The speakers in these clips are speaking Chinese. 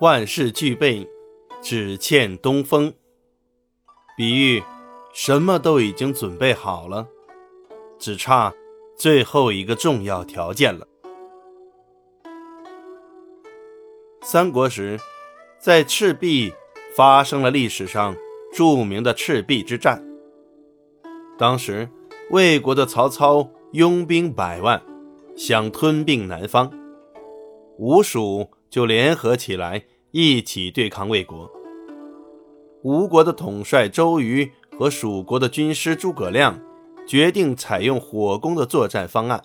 万事俱备，只欠东风。比喻什么都已经准备好了，只差最后一个重要条件了。三国时，在赤壁发生了历史上著名的赤壁之战。当时，魏国的曹操拥兵百万，想吞并南方，吴蜀就联合起来。一起对抗魏国。吴国的统帅周瑜和蜀国的军师诸葛亮决定采用火攻的作战方案。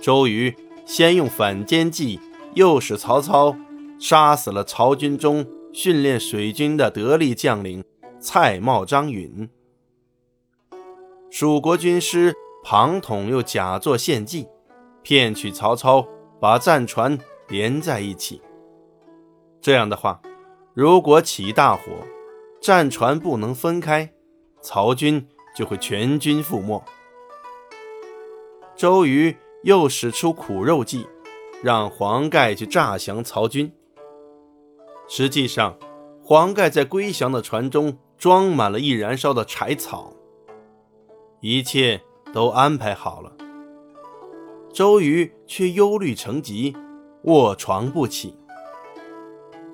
周瑜先用反间计诱使曹操杀死了曹军中训练水军的得力将领蔡瑁、张允。蜀国军师庞统又假作献计，骗取曹操把战船连在一起。这样的话，如果起大火，战船不能分开，曹军就会全军覆没。周瑜又使出苦肉计，让黄盖去诈降曹军。实际上，黄盖在归降的船中装满了易燃烧的柴草，一切都安排好了。周瑜却忧虑成疾，卧床不起。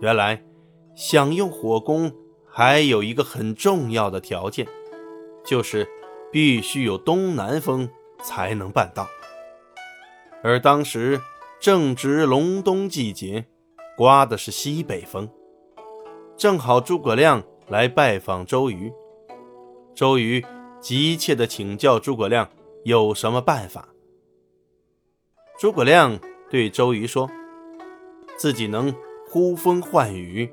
原来，想用火攻还有一个很重要的条件，就是必须有东南风才能办到。而当时正值隆冬季节，刮的是西北风，正好诸葛亮来拜访周瑜。周瑜急切地请教诸葛亮有什么办法。诸葛亮对周瑜说：“自己能。”呼风唤雨，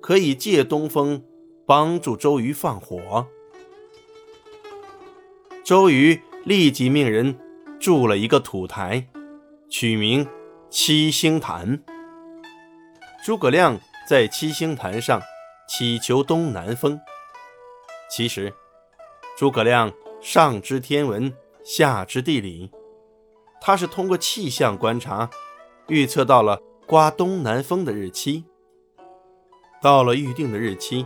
可以借东风帮助周瑜放火。周瑜立即命人筑了一个土台，取名七星坛。诸葛亮在七星坛上祈求东南风。其实，诸葛亮上知天文，下知地理，他是通过气象观察，预测到了。刮东南风的日期到了预定的日期，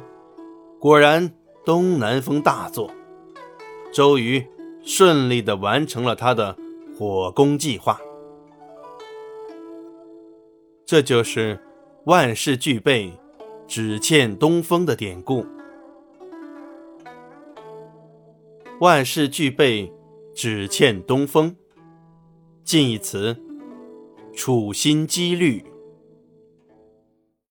果然东南风大作，周瑜顺利的完成了他的火攻计划。这就是万事俱备，只欠东风的典故。万事俱备，只欠东风。近义词：处心积虑。